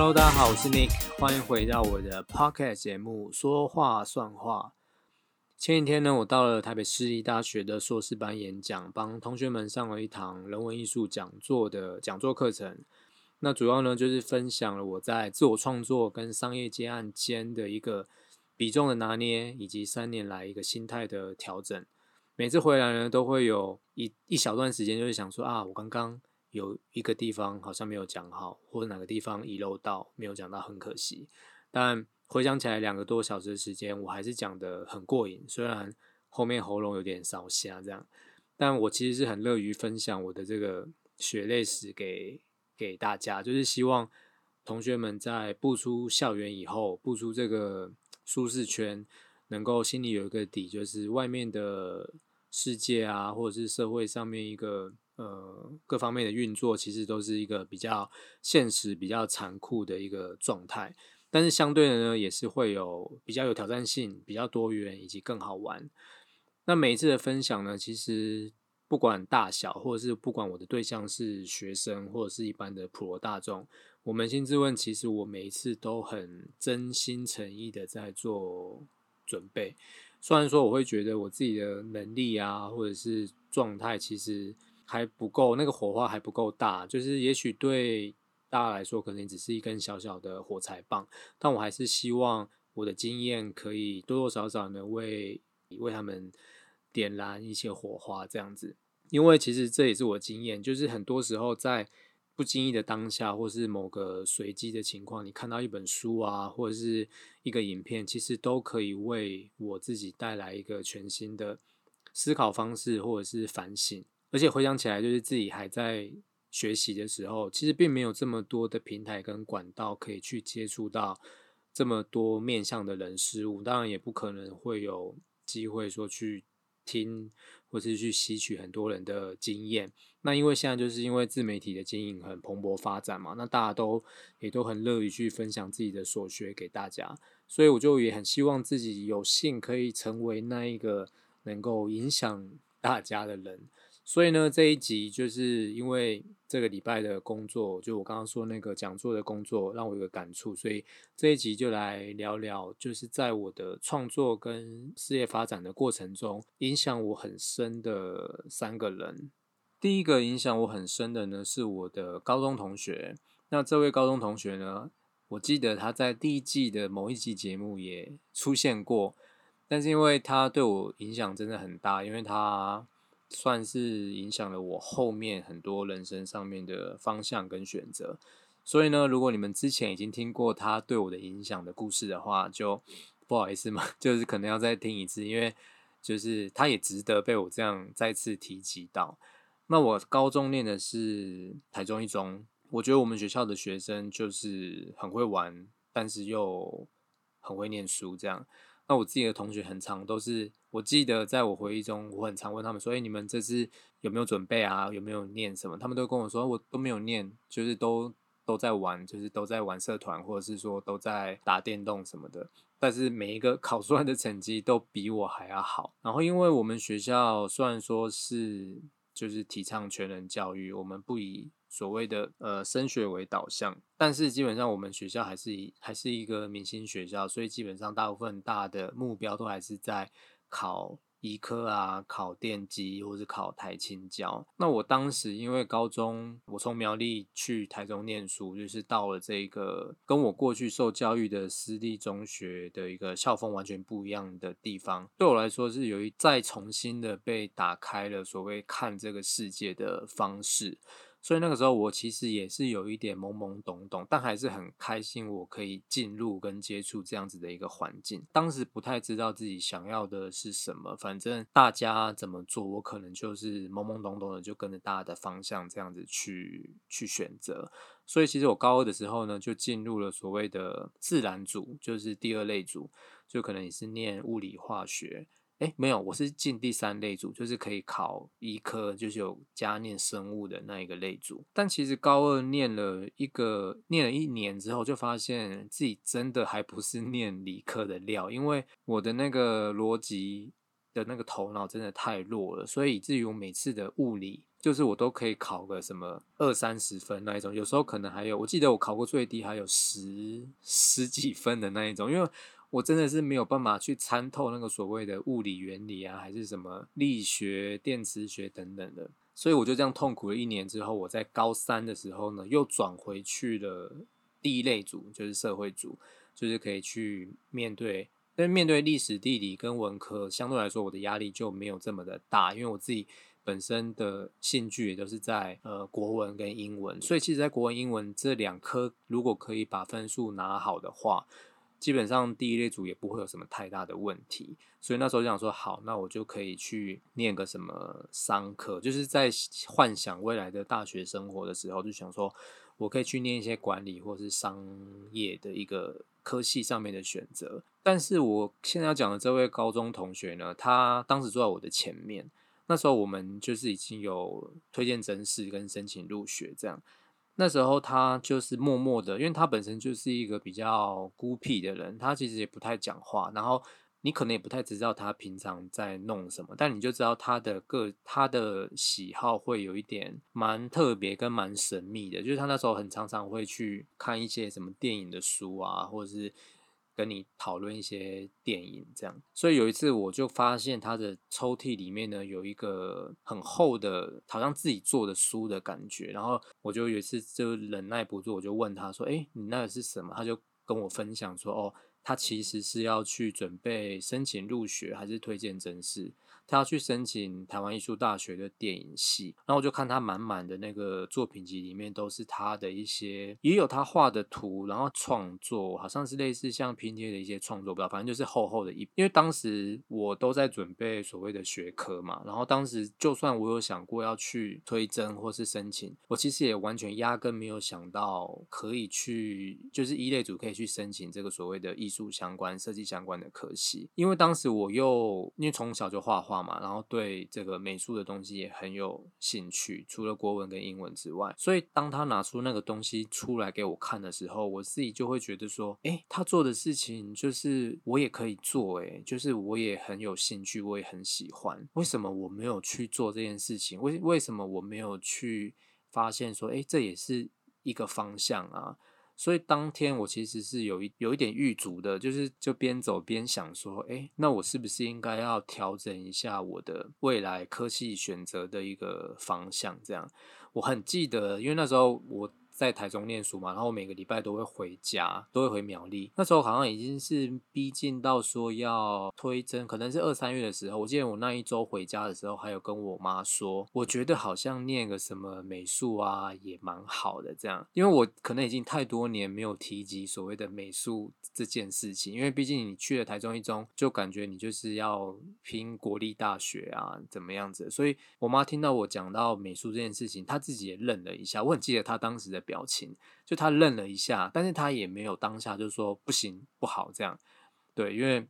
Hello，大家好，我是 Nick，欢迎回到我的 Podcast 节目《说话算话》。前几天呢，我到了台北市立大学的硕士班演讲，帮同学们上了一堂人文艺术讲座的讲座课程。那主要呢，就是分享了我在自我创作跟商业接案间的一个比重的拿捏，以及三年来一个心态的调整。每次回来呢，都会有一一小段时间，就是想说啊，我刚刚有一个地方好像没有讲好，或者哪个地方遗漏到没有讲到，很可惜。但回想起来，两个多小时的时间，我还是讲的很过瘾。虽然后面喉咙有点烧瞎这样，但我其实是很乐于分享我的这个血泪史给给大家，就是希望同学们在步出校园以后，步出这个舒适圈，能够心里有一个底，就是外面的。世界啊，或者是社会上面一个呃各方面的运作，其实都是一个比较现实、比较残酷的一个状态。但是相对的呢，也是会有比较有挑战性、比较多元以及更好玩。那每一次的分享呢，其实不管大小，或者是不管我的对象是学生或者是一般的普罗大众，我扪心自问，其实我每一次都很真心诚意的在做准备。虽然说我会觉得我自己的能力啊，或者是状态，其实还不够，那个火花还不够大。就是也许对大家来说，可能只是一根小小的火柴棒，但我还是希望我的经验可以多多少少能为为他们点燃一些火花，这样子。因为其实这也是我经验，就是很多时候在。不经意的当下，或是某个随机的情况，你看到一本书啊，或者是一个影片，其实都可以为我自己带来一个全新的思考方式，或者是反省。而且回想起来，就是自己还在学习的时候，其实并没有这么多的平台跟管道可以去接触到这么多面向的人事物，当然也不可能会有机会说去听。或是去吸取很多人的经验，那因为现在就是因为自媒体的经营很蓬勃发展嘛，那大家都也都很乐于去分享自己的所学给大家，所以我就也很希望自己有幸可以成为那一个能够影响大家的人。所以呢，这一集就是因为这个礼拜的工作，就我刚刚说那个讲座的工作，让我有个感触，所以这一集就来聊聊，就是在我的创作跟事业发展的过程中，影响我很深的三个人。第一个影响我很深的呢，是我的高中同学。那这位高中同学呢，我记得他在第一季的某一集节目也出现过，但是因为他对我影响真的很大，因为他。算是影响了我后面很多人生上面的方向跟选择，所以呢，如果你们之前已经听过他对我的影响的故事的话，就不好意思嘛，就是可能要再听一次，因为就是他也值得被我这样再次提及到。那我高中念的是台中一中，我觉得我们学校的学生就是很会玩，但是又很会念书，这样。那我自己的同学很常都是，我记得在我回忆中，我很常问他们说：“哎，你们这次有没有准备啊？有没有念什么？”他们都跟我说：“我都没有念，就是都都在玩，就是都在玩社团，或者是说都在打电动什么的。”但是每一个 考出来的成绩都比我还要好。然后，因为我们学校虽然说是就是提倡全人教育，我们不以。所谓的呃升学为导向，但是基本上我们学校还是以还是一个明星学校，所以基本上大部分大的目标都还是在考医科啊，考电机或是考台青教。那我当时因为高中我从苗栗去台中念书，就是到了这个跟我过去受教育的私立中学的一个校风完全不一样的地方，对我来说是有一再重新的被打开了所谓看这个世界的方式。所以那个时候，我其实也是有一点懵懵懂懂，但还是很开心，我可以进入跟接触这样子的一个环境。当时不太知道自己想要的是什么，反正大家怎么做，我可能就是懵懵懂懂的，就跟着大家的方向这样子去去选择。所以其实我高二的时候呢，就进入了所谓的自然组，就是第二类组，就可能也是念物理化学。哎，没有，我是进第三类组，就是可以考医科，就是有加念生物的那一个类组。但其实高二念了一个，念了一年之后，就发现自己真的还不是念理科的料，因为我的那个逻辑的那个头脑真的太弱了，所以以至于我每次的物理，就是我都可以考个什么二三十分那一种，有时候可能还有，我记得我考过最低还有十十几分的那一种，因为我真的是没有办法去参透那个所谓的物理原理啊，还是什么力学、电磁学等等的，所以我就这样痛苦了一年之后，我在高三的时候呢，又转回去了第一类组，就是社会组，就是可以去面对。但面对历史、地理跟文科，相对来说我的压力就没有这么的大，因为我自己本身的兴趣也都是在呃国文跟英文，所以其实，在国文、英文这两科，如果可以把分数拿好的话，基本上第一类组也不会有什么太大的问题。所以那时候就想说，好，那我就可以去念个什么商科，就是在幻想未来的大学生活的时候，就想说我可以去念一些管理或是商业的一个。科系上面的选择，但是我现在要讲的这位高中同学呢，他当时坐在我的前面，那时候我们就是已经有推荐真试跟申请入学这样，那时候他就是默默的，因为他本身就是一个比较孤僻的人，他其实也不太讲话，然后。你可能也不太知道他平常在弄什么，但你就知道他的个他的喜好会有一点蛮特别跟蛮神秘的，就是他那时候很常常会去看一些什么电影的书啊，或者是跟你讨论一些电影这样。所以有一次我就发现他的抽屉里面呢有一个很厚的，好像自己做的书的感觉，然后我就有一次就忍耐不住，我就问他说：“哎，你那个是什么？”他就跟我分享说：“哦。”他其实是要去准备申请入学，还是推荐真试？他要去申请台湾艺术大学的电影系，然后我就看他满满的那个作品集里面都是他的一些，也有他画的图，然后创作好像是类似像拼贴的一些创作，不知道，反正就是厚厚的一。因为当时我都在准备所谓的学科嘛，然后当时就算我有想过要去推甄或是申请，我其实也完全压根没有想到可以去，就是一类组可以去申请这个所谓的艺术相关、设计相关的科系，因为当时我又因为从小就画画。嘛，然后对这个美术的东西也很有兴趣，除了国文跟英文之外，所以当他拿出那个东西出来给我看的时候，我自己就会觉得说，哎，他做的事情就是我也可以做，哎，就是我也很有兴趣，我也很喜欢。为什么我没有去做这件事情？为为什么我没有去发现说，哎，这也是一个方向啊？所以当天我其实是有一有一点预足的，就是就边走边想说，哎，那我是不是应该要调整一下我的未来科技选择的一个方向？这样，我很记得，因为那时候我。在台中念书嘛，然后每个礼拜都会回家，都会回苗栗。那时候好像已经是逼近到说要推甄，可能是二三月的时候。我记得我那一周回家的时候，还有跟我妈说，我觉得好像念个什么美术啊，也蛮好的这样。因为我可能已经太多年没有提及所谓的美术这件事情，因为毕竟你去了台中一中，就感觉你就是要拼国立大学啊，怎么样子。所以我妈听到我讲到美术这件事情，她自己也愣了一下。我很记得她当时的。表情就他愣了一下，但是他也没有当下就说不行不好这样，对，因为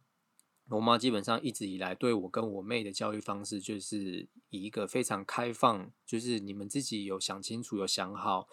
我妈基本上一直以来对我跟我妹的教育方式就是以一个非常开放，就是你们自己有想清楚有想好。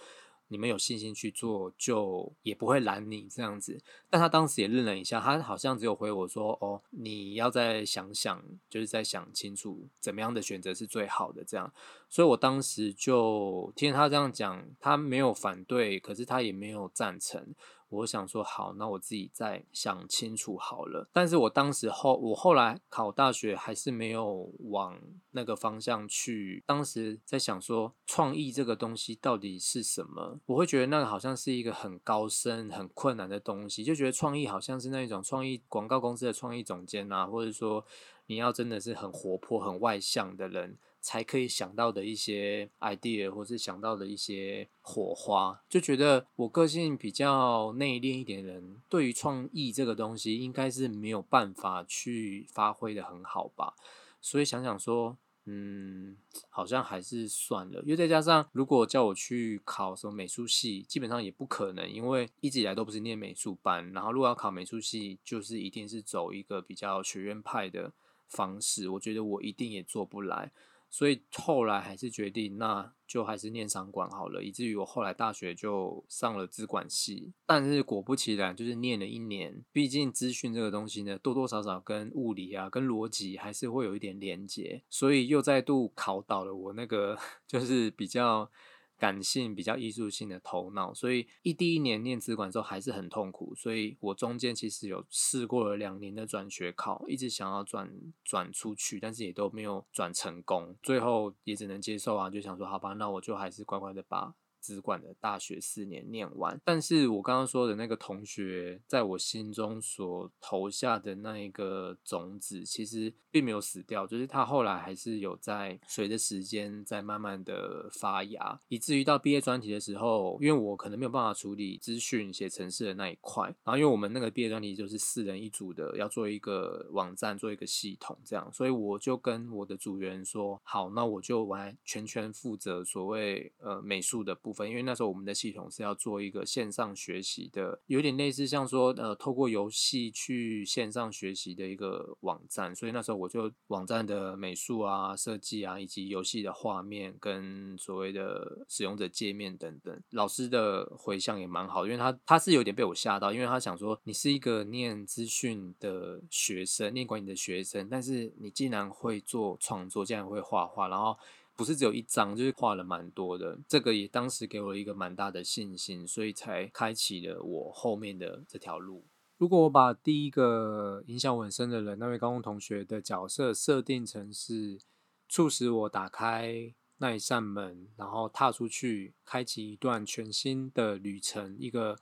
你们有信心去做，就也不会拦你这样子。但他当时也愣了一下，他好像只有回我说：“哦，你要再想想，就是再想清楚怎么样的选择是最好的。”这样，所以我当时就听他这样讲，他没有反对，可是他也没有赞成。我想说好，那我自己再想清楚好了。但是我当时后，我后来考大学还是没有往那个方向去。当时在想说，创意这个东西到底是什么？我会觉得那个好像是一个很高深、很困难的东西，就觉得创意好像是那一种创意广告公司的创意总监啊，或者说你要真的是很活泼、很外向的人。才可以想到的一些 idea，或是想到的一些火花，就觉得我个性比较内敛一点的人，对于创意这个东西，应该是没有办法去发挥的很好吧。所以想想说，嗯，好像还是算了。因为再加上，如果叫我去考什么美术系，基本上也不可能，因为一直以来都不是念美术班。然后如果要考美术系，就是一定是走一个比较学院派的方式，我觉得我一定也做不来。所以后来还是决定，那就还是念商管好了，以至于我后来大学就上了资管系。但是果不其然，就是念了一年，毕竟资讯这个东西呢，多多少少跟物理啊、跟逻辑还是会有一点连接，所以又再度考倒了我那个 就是比较。感性比较艺术性的头脑，所以一第一年念资管之后还是很痛苦，所以我中间其实有试过了两年的转学考，一直想要转转出去，但是也都没有转成功，最后也只能接受啊，就想说好吧，那我就还是乖乖的把。资管的大学四年念完，但是我刚刚说的那个同学，在我心中所投下的那一个种子，其实并没有死掉，就是他后来还是有在随着时间在慢慢的发芽，以至于到毕业专题的时候，因为我可能没有办法处理资讯写程式的那一块，然后因为我们那个毕业专题就是四人一组的，要做一个网站，做一个系统这样，所以我就跟我的组员说，好，那我就完全全负责所谓呃美术的部。因为那时候我们的系统是要做一个线上学习的，有点类似像说呃透过游戏去线上学习的一个网站，所以那时候我就网站的美术啊、设计啊，以及游戏的画面跟所谓的使用者界面等等，老师的回响也蛮好，因为他他是有点被我吓到，因为他想说你是一个念资讯的学生，念管理的学生，但是你竟然会做创作，竟然会画画，然后。不是只有一张，就是画了蛮多的。这个也当时给我一个蛮大的信心，所以才开启了我后面的这条路。如果我把第一个影响我很深的人，那位高中同学的角色设定成是促使我打开那一扇门，然后踏出去，开启一段全新的旅程，一个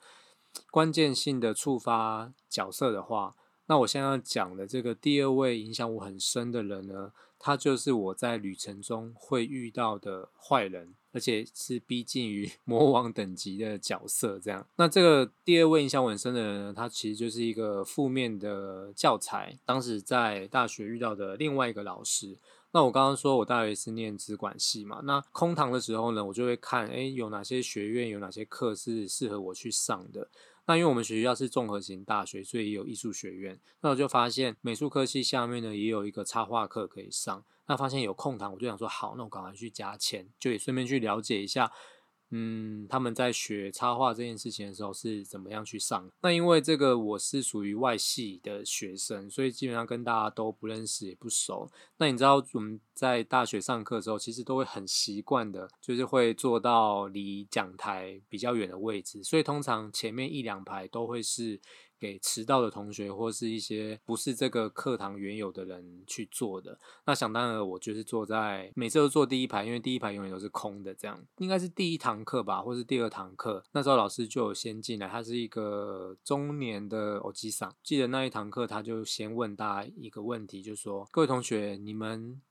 关键性的触发角色的话，那我现在要讲的这个第二位影响我很深的人呢？他就是我在旅程中会遇到的坏人，而且是逼近于 魔王等级的角色。这样，那这个第二位印象很深的人呢，他其实就是一个负面的教材。当时在大学遇到的另外一个老师。那我刚刚说我大学是念资管系嘛，那空堂的时候呢，我就会看，哎，有哪些学院有哪些课是适合我去上的。那因为我们学校是综合型大学，所以也有艺术学院。那我就发现美术科系下面呢，也有一个插画课可以上。那发现有空堂，我就想说好，那我赶快去加钱，就也顺便去了解一下。嗯，他们在学插画这件事情的时候是怎么样去上？那因为这个我是属于外系的学生，所以基本上跟大家都不认识也不熟。那你知道我们在大学上课的时候，其实都会很习惯的，就是会坐到离讲台比较远的位置，所以通常前面一两排都会是。给迟到的同学或是一些不是这个课堂原有的人去坐的，那想当然我就是坐在每次都坐第一排，因为第一排永远都是空的。这样应该是第一堂课吧，或是第二堂课，那时候老师就有先进来，他是一个中年的欧吉桑。记得那一堂课，他就先问大家一个问题，就说：各位同学，你们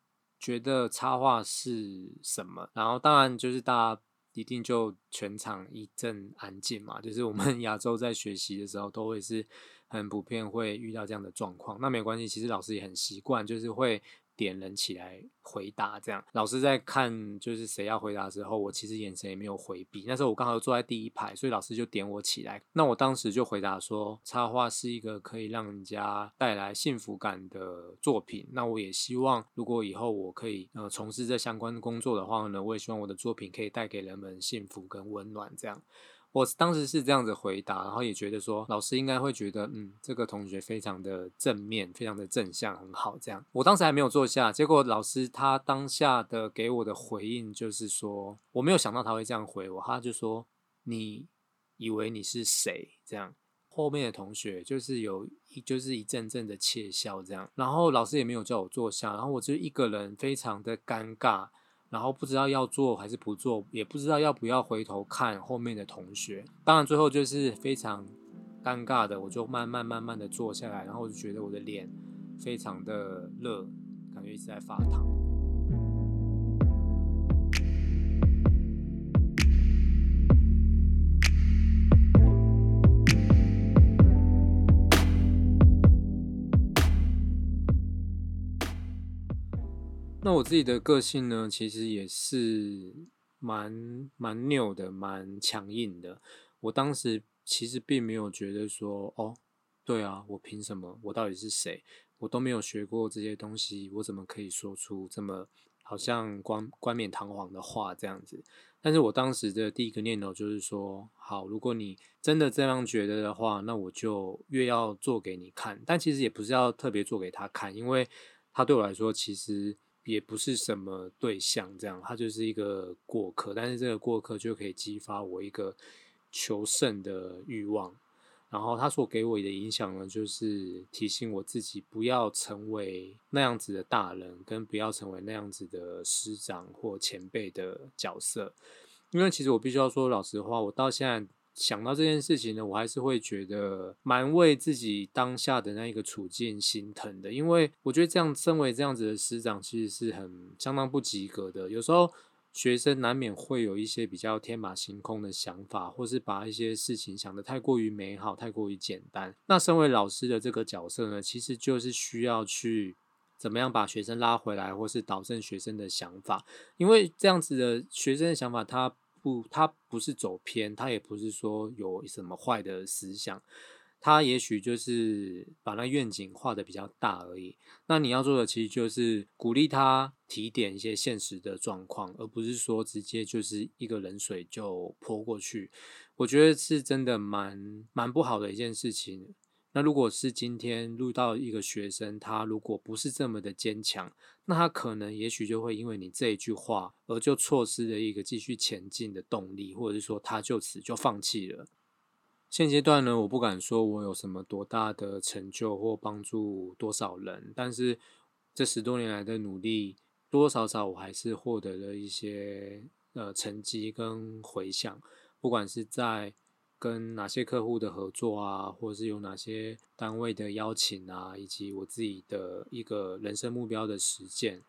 觉得插画是什么？然后当然就是大家。一定就全场一阵安静嘛，就是我们 亚洲在学习的时候都会是很普遍会遇到这样的状况，那没关系，其实老师也很习惯，就是会。点人起来回答，这样老师在看就是谁要回答的时候，我其实眼神也没有回避。那时候我刚好坐在第一排，所以老师就点我起来。那我当时就回答说，插画是一个可以让人家带来幸福感的作品。那我也希望，如果以后我可以呃从事这相关的工作的话呢，我也希望我的作品可以带给人们幸福跟温暖，这样。我当时是这样子回答，然后也觉得说老师应该会觉得，嗯，这个同学非常的正面，非常的正向，很好。这样，我当时还没有坐下，结果老师他当下的给我的回应就是说，我没有想到他会这样回我，他就说，你以为你是谁？这样，后面的同学就是有一就是一阵阵的窃笑，这样，然后老师也没有叫我坐下，然后我就一个人非常的尴尬。然后不知道要做还是不做，也不知道要不要回头看后面的同学。当然最后就是非常尴尬的，我就慢慢慢慢的坐下来，然后我就觉得我的脸非常的热，感觉一直在发烫。那我自己的个性呢，其实也是蛮蛮拗的，蛮强硬的。我当时其实并没有觉得说，哦，对啊，我凭什么？我到底是谁？我都没有学过这些东西，我怎么可以说出这么？好像冠冠冕堂皇的话这样子。但是我当时的第一个念头就是说，好，如果你真的这样觉得的话，那我就越要做给你看。但其实也不是要特别做给他看，因为他对我来说其实也不是什么对象，这样他就是一个过客。但是这个过客就可以激发我一个求胜的欲望。然后他所给我的影响呢，就是提醒我自己不要成为那样子的大人，跟不要成为那样子的师长或前辈的角色。因为其实我必须要说老实话，我到现在想到这件事情呢，我还是会觉得蛮为自己当下的那一个处境心疼的。因为我觉得这样身为这样子的师长，其实是很相当不及格的。有时候。学生难免会有一些比较天马行空的想法，或是把一些事情想得太过于美好、太过于简单。那身为老师的这个角色呢，其实就是需要去怎么样把学生拉回来，或是导正学生的想法。因为这样子的学生的想法，他不，他不是走偏，他也不是说有什么坏的思想。他也许就是把那愿景画的比较大而已。那你要做的其实就是鼓励他提点一些现实的状况，而不是说直接就是一个冷水就泼过去。我觉得是真的蛮蛮不好的一件事情。那如果是今天录到一个学生，他如果不是这么的坚强，那他可能也许就会因为你这一句话而就错失了一个继续前进的动力，或者是说他就此就放弃了。现阶段呢，我不敢说我有什么多大的成就或帮助多少人，但是这十多年来的努力，多多少少我还是获得了一些呃成绩跟回响。不管是在跟哪些客户的合作啊，或者是有哪些单位的邀请啊，以及我自己的一个人生目标的实践。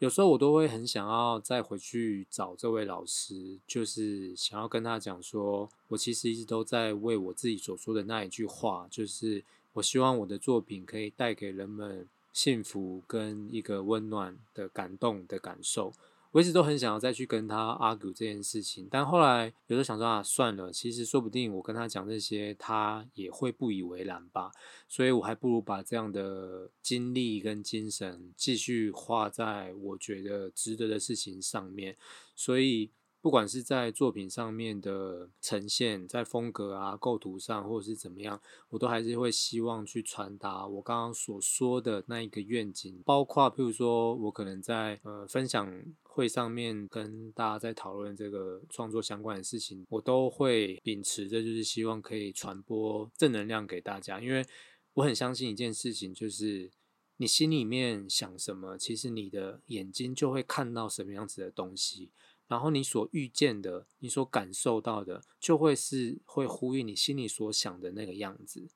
有时候我都会很想要再回去找这位老师，就是想要跟他讲说，我其实一直都在为我自己所说的那一句话，就是我希望我的作品可以带给人们幸福跟一个温暖的感动的感受。我一直都很想要再去跟他 argue 这件事情，但后来有时候想说啊，算了，其实说不定我跟他讲这些，他也会不以为然吧。所以我还不如把这样的精力跟精神继续花在我觉得值得的事情上面。所以。不管是在作品上面的呈现，在风格啊、构图上，或者是怎么样，我都还是会希望去传达我刚刚所说的那一个愿景。包括，譬如说我可能在呃分享会上面跟大家在讨论这个创作相关的事情，我都会秉持着就是希望可以传播正能量给大家。因为我很相信一件事情，就是你心里面想什么，其实你的眼睛就会看到什么样子的东西。然后你所遇见的，你所感受到的，就会是会呼应你心里所想的那个样子。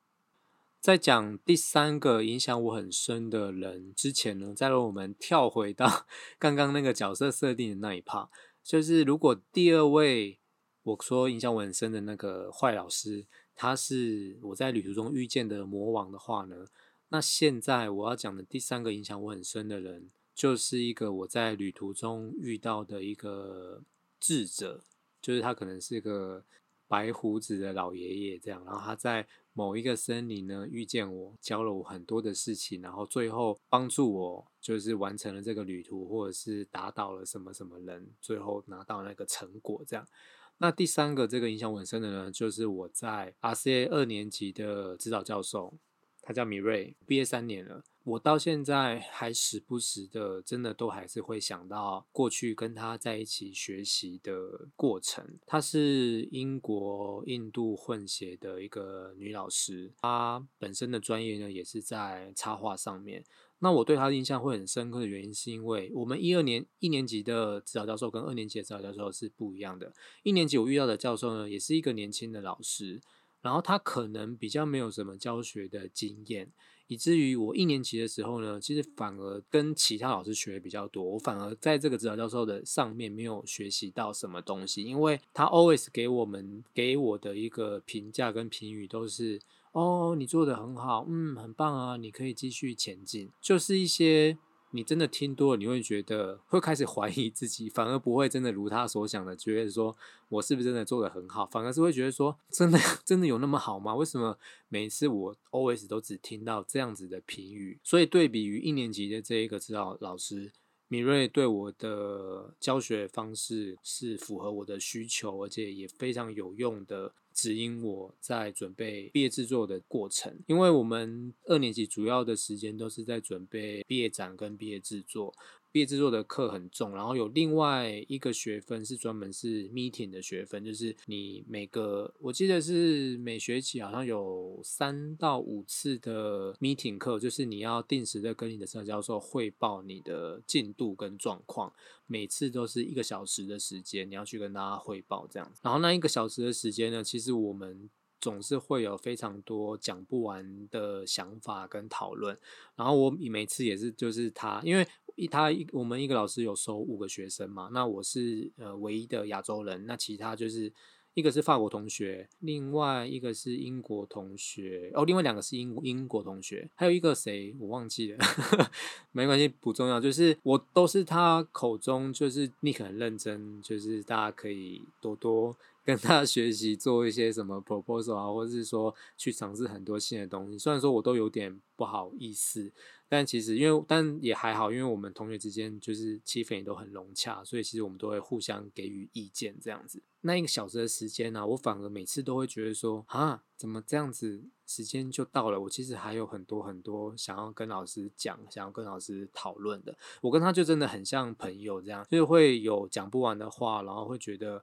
在讲第三个影响我很深的人之前呢，再让我们跳回到 刚刚那个角色设定的那一 part，就是如果第二位我说影响我很深的那个坏老师，他是我在旅途中遇见的魔王的话呢，那现在我要讲的第三个影响我很深的人。就是一个我在旅途中遇到的一个智者，就是他可能是个白胡子的老爷爷这样，然后他在某一个森林呢遇见我，教了我很多的事情，然后最后帮助我就是完成了这个旅途，或者是打倒了什么什么人，最后拿到那个成果这样。那第三个这个影响我很深的呢，就是我在 RCA 二年级的指导教授，他叫米瑞，毕业三年了。我到现在还时不时的，真的都还是会想到过去跟他在一起学习的过程。她是英国印度混血的一个女老师，她本身的专业呢也是在插画上面。那我对她的印象会很深刻的原因，是因为我们一二年一年级的指导教授跟二年级的指导教授是不一样的。一年级我遇到的教授呢，也是一个年轻的老师，然后他可能比较没有什么教学的经验。以至于我一年级的时候呢，其实反而跟其他老师学的比较多。我反而在这个指导教授的上面没有学习到什么东西，因为他 always 给我们给我的一个评价跟评语都是：哦，你做的很好，嗯，很棒啊，你可以继续前进。就是一些。你真的听多了，你会觉得会开始怀疑自己，反而不会真的如他所想的，觉得说我是不是真的做的很好，反而是会觉得说，真的真的有那么好吗？为什么每次我 always 都只听到这样子的评语？所以对比于一年级的这一个指导老师，米瑞对我的教学方式是符合我的需求，而且也非常有用的。指引我在准备毕业制作的过程，因为我们二年级主要的时间都是在准备毕业展跟毕业制作。毕业制作的课很重，然后有另外一个学分是专门是 meeting 的学分，就是你每个我记得是每学期好像有三到五次的 meeting 课，就是你要定时的跟你的指导教授汇报你的进度跟状况，每次都是一个小时的时间，你要去跟大家汇报这样。然后那一个小时的时间呢，其实我们总是会有非常多讲不完的想法跟讨论。然后我每次也是就是他，因为。一他一我们一个老师有收五个学生嘛，那我是呃唯一的亚洲人，那其他就是一个是法国同学，另外一个是英国同学，哦，另外两个是英英国同学，还有一个谁我忘记了，没关系不重要，就是我都是他口中就是你很认真，就是大家可以多多。跟他学习做一些什么 proposal 啊，或者是说去尝试很多新的东西。虽然说我都有点不好意思，但其实因为但也还好，因为我们同学之间就是气氛也都很融洽，所以其实我们都会互相给予意见这样子。那一个小时的时间呢，我反而每次都会觉得说啊，怎么这样子时间就到了？我其实还有很多很多想要跟老师讲，想要跟老师讨论的。我跟他就真的很像朋友这样，就是会有讲不完的话，然后会觉得。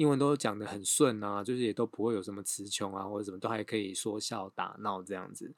英文都讲得很顺啊，就是也都不会有什么词穷啊，或者什么都还可以说笑打闹这样子。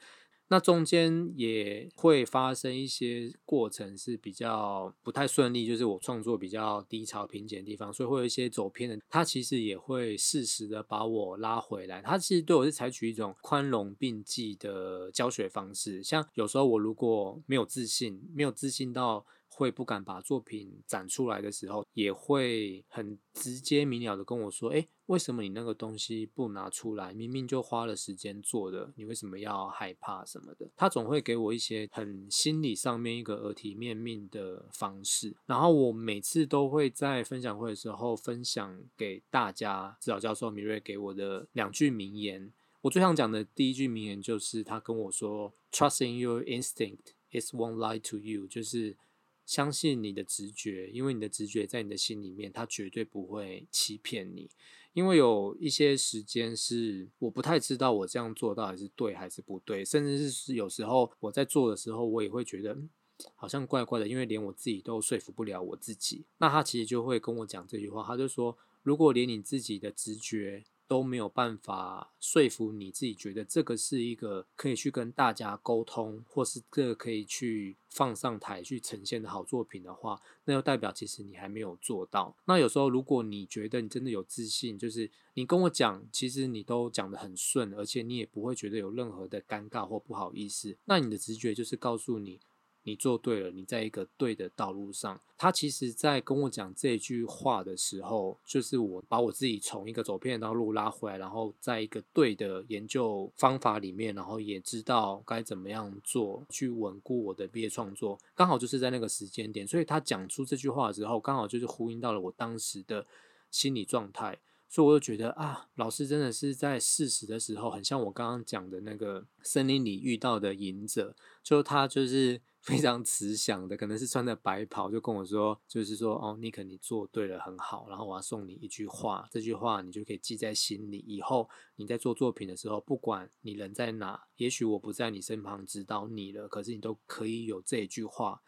那中间也会发生一些过程是比较不太顺利，就是我创作比较低潮瓶颈的地方，所以会有一些走偏的。他其实也会适时的把我拉回来。他其实对我是采取一种宽容并济的教学方式。像有时候我如果没有自信，没有自信到。会不敢把作品展出来的时候，也会很直接明了的跟我说：“哎，为什么你那个东西不拿出来？明明就花了时间做的，你为什么要害怕什么的？”他总会给我一些很心理上面一个耳提面命的方式。然后我每次都会在分享会的时候分享给大家，指导教授米瑞给我的两句名言。我最想讲的第一句名言就是他跟我说：“Trust in your instinct, it won't lie to you。”就是。相信你的直觉，因为你的直觉在你的心里面，它绝对不会欺骗你。因为有一些时间是我不太知道我这样做到底是对还是不对，甚至是有时候我在做的时候，我也会觉得好像怪怪的，因为连我自己都说服不了我自己。那他其实就会跟我讲这句话，他就说：如果连你自己的直觉，都没有办法说服你自己，觉得这个是一个可以去跟大家沟通，或是这个可以去放上台去呈现的好作品的话，那就代表其实你还没有做到。那有时候如果你觉得你真的有自信，就是你跟我讲，其实你都讲得很顺，而且你也不会觉得有任何的尴尬或不好意思，那你的直觉就是告诉你。你做对了，你在一个对的道路上。他其实，在跟我讲这句话的时候，就是我把我自己从一个走偏的道路拉回来，然后在一个对的研究方法里面，然后也知道该怎么样做，去稳固我的毕业创作。刚好就是在那个时间点，所以他讲出这句话的时候，刚好就是呼应到了我当时的心理状态。所以我就觉得啊，老师真的是在适时的时候，很像我刚刚讲的那个森林里遇到的隐者，就他就是。非常慈祥的，可能是穿着白袍，就跟我说，就是说，哦，尼克，你做对了，很好。然后我要送你一句话，这句话你就可以记在心里。以后你在做作品的时候，不管你人在哪，也许我不在你身旁指导你了，可是你都可以有这一句话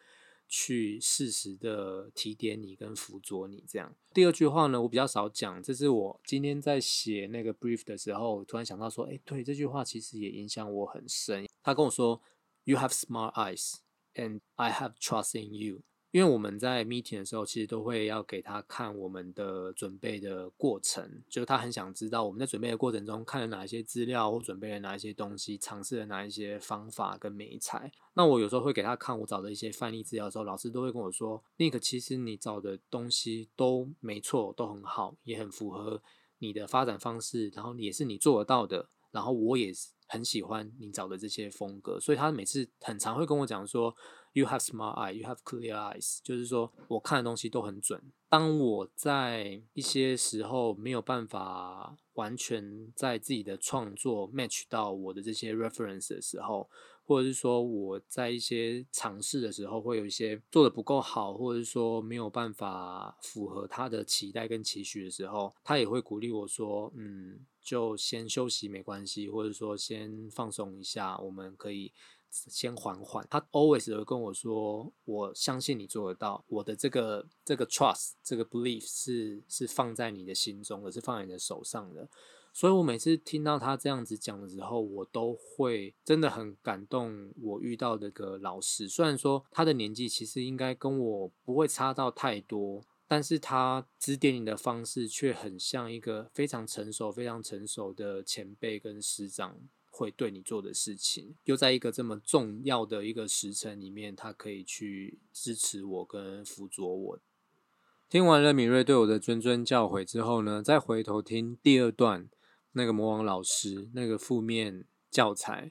去适时的提点你跟辅佐你。这样，第二句话呢，我比较少讲，这是我今天在写那个 brief 的时候，突然想到说，哎，对，这句话其实也影响我很深。他跟我说，You have smart eyes。And I have trust in you，因为我们在 meeting 的时候，其实都会要给他看我们的准备的过程，就是他很想知道我们在准备的过程中看了哪一些资料，或准备了哪一些东西，尝试了哪一些方法跟美材。那我有时候会给他看我找的一些范例资料的时候，老师都会跟我说：“Nick，其实你找的东西都没错，都很好，也很符合你的发展方式，然后也是你做得到的。然后我也是。”很喜欢你找的这些风格，所以他每次很常会跟我讲说，You have smart eye, you have clear eyes，就是说我看的东西都很准。当我在一些时候没有办法完全在自己的创作 match 到我的这些 reference 的时候，或者是说我在一些尝试的时候会有一些做的不够好，或者是说没有办法符合他的期待跟期许的时候，他也会鼓励我说，嗯。就先休息没关系，或者说先放松一下，我们可以先缓缓。他 always 会跟我说：“我相信你做得到，我的这个这个 trust 这个 belief 是是放在你的心中，而是放在你的手上的。”所以，我每次听到他这样子讲的时候，我都会真的很感动。我遇到这个老师，虽然说他的年纪其实应该跟我不会差到太多。但是他指点你的方式却很像一个非常成熟、非常成熟的前辈跟师长会对你做的事情，又在一个这么重要的一个时辰里面，他可以去支持我跟辅佐我。听完了敏锐对我的谆谆教诲之后呢，再回头听第二段那个魔王老师那个负面教材，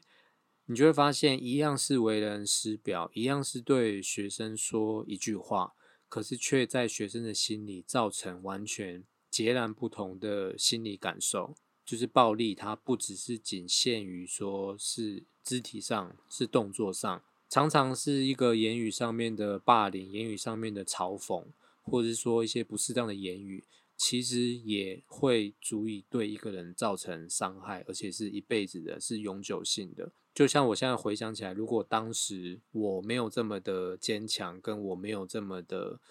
你就会发现，一样是为人师表，一样是对学生说一句话。可是却在学生的心里造成完全截然不同的心理感受，就是暴力，它不只是仅限于说是肢体上、是动作上，常常是一个言语上面的霸凌，言语上面的嘲讽，或者是说一些不适当的言语，其实也会足以对一个人造成伤害，而且是一辈子的，是永久性的。就像我现在回想起来，如果当时我没有这么的坚强，跟我没有这么的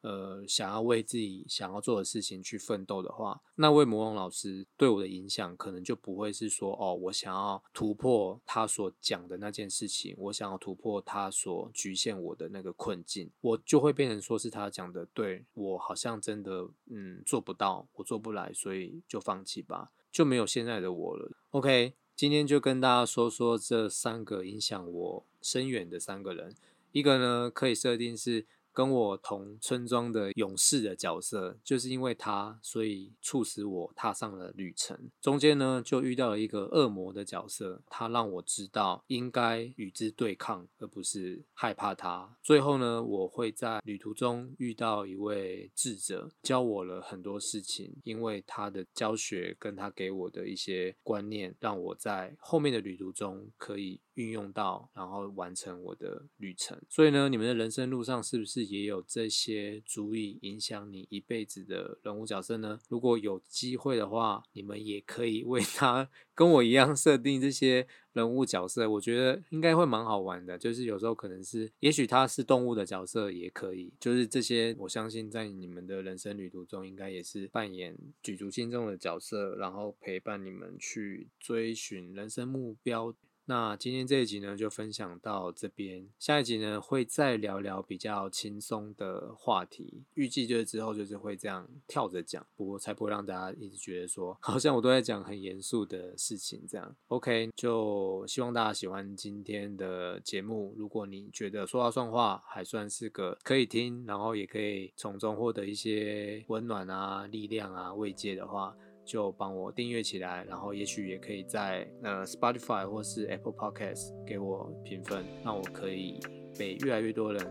呃想要为自己想要做的事情去奋斗的话，那位魔王老师对我的影响可能就不会是说哦，我想要突破他所讲的那件事情，我想要突破他所局限我的那个困境，我就会变成说是他讲的对我好像真的嗯做不到，我做不来，所以就放弃吧，就没有现在的我了。OK。今天就跟大家说说这三个影响我深远的三个人，一个呢可以设定是。跟我同村庄的勇士的角色，就是因为他，所以促使我踏上了旅程。中间呢，就遇到了一个恶魔的角色，他让我知道应该与之对抗，而不是害怕他。最后呢，我会在旅途中遇到一位智者，教我了很多事情。因为他的教学跟他给我的一些观念，让我在后面的旅途中可以。运用到，然后完成我的旅程。所以呢，你们的人生路上是不是也有这些足以影响你一辈子的人物角色呢？如果有机会的话，你们也可以为他跟我一样设定这些人物角色。我觉得应该会蛮好玩的。就是有时候可能是，也许他是动物的角色也可以。就是这些，我相信在你们的人生旅途中，应该也是扮演举足轻重的角色，然后陪伴你们去追寻人生目标。那今天这一集呢，就分享到这边。下一集呢，会再聊聊比较轻松的话题。预计就是之后就是会这样跳着讲，不过才不会让大家一直觉得说，好像我都在讲很严肃的事情这样。OK，就希望大家喜欢今天的节目。如果你觉得说话算话还算是个可以听，然后也可以从中获得一些温暖啊、力量啊、慰藉的话。就帮我订阅起来，然后也许也可以在呃 Spotify 或是 Apple Podcast 给我评分，让我可以被越来越多人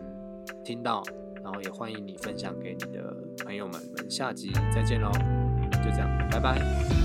听到。然后也欢迎你分享给你的朋友们。我们下集再见喽，就这样，拜拜。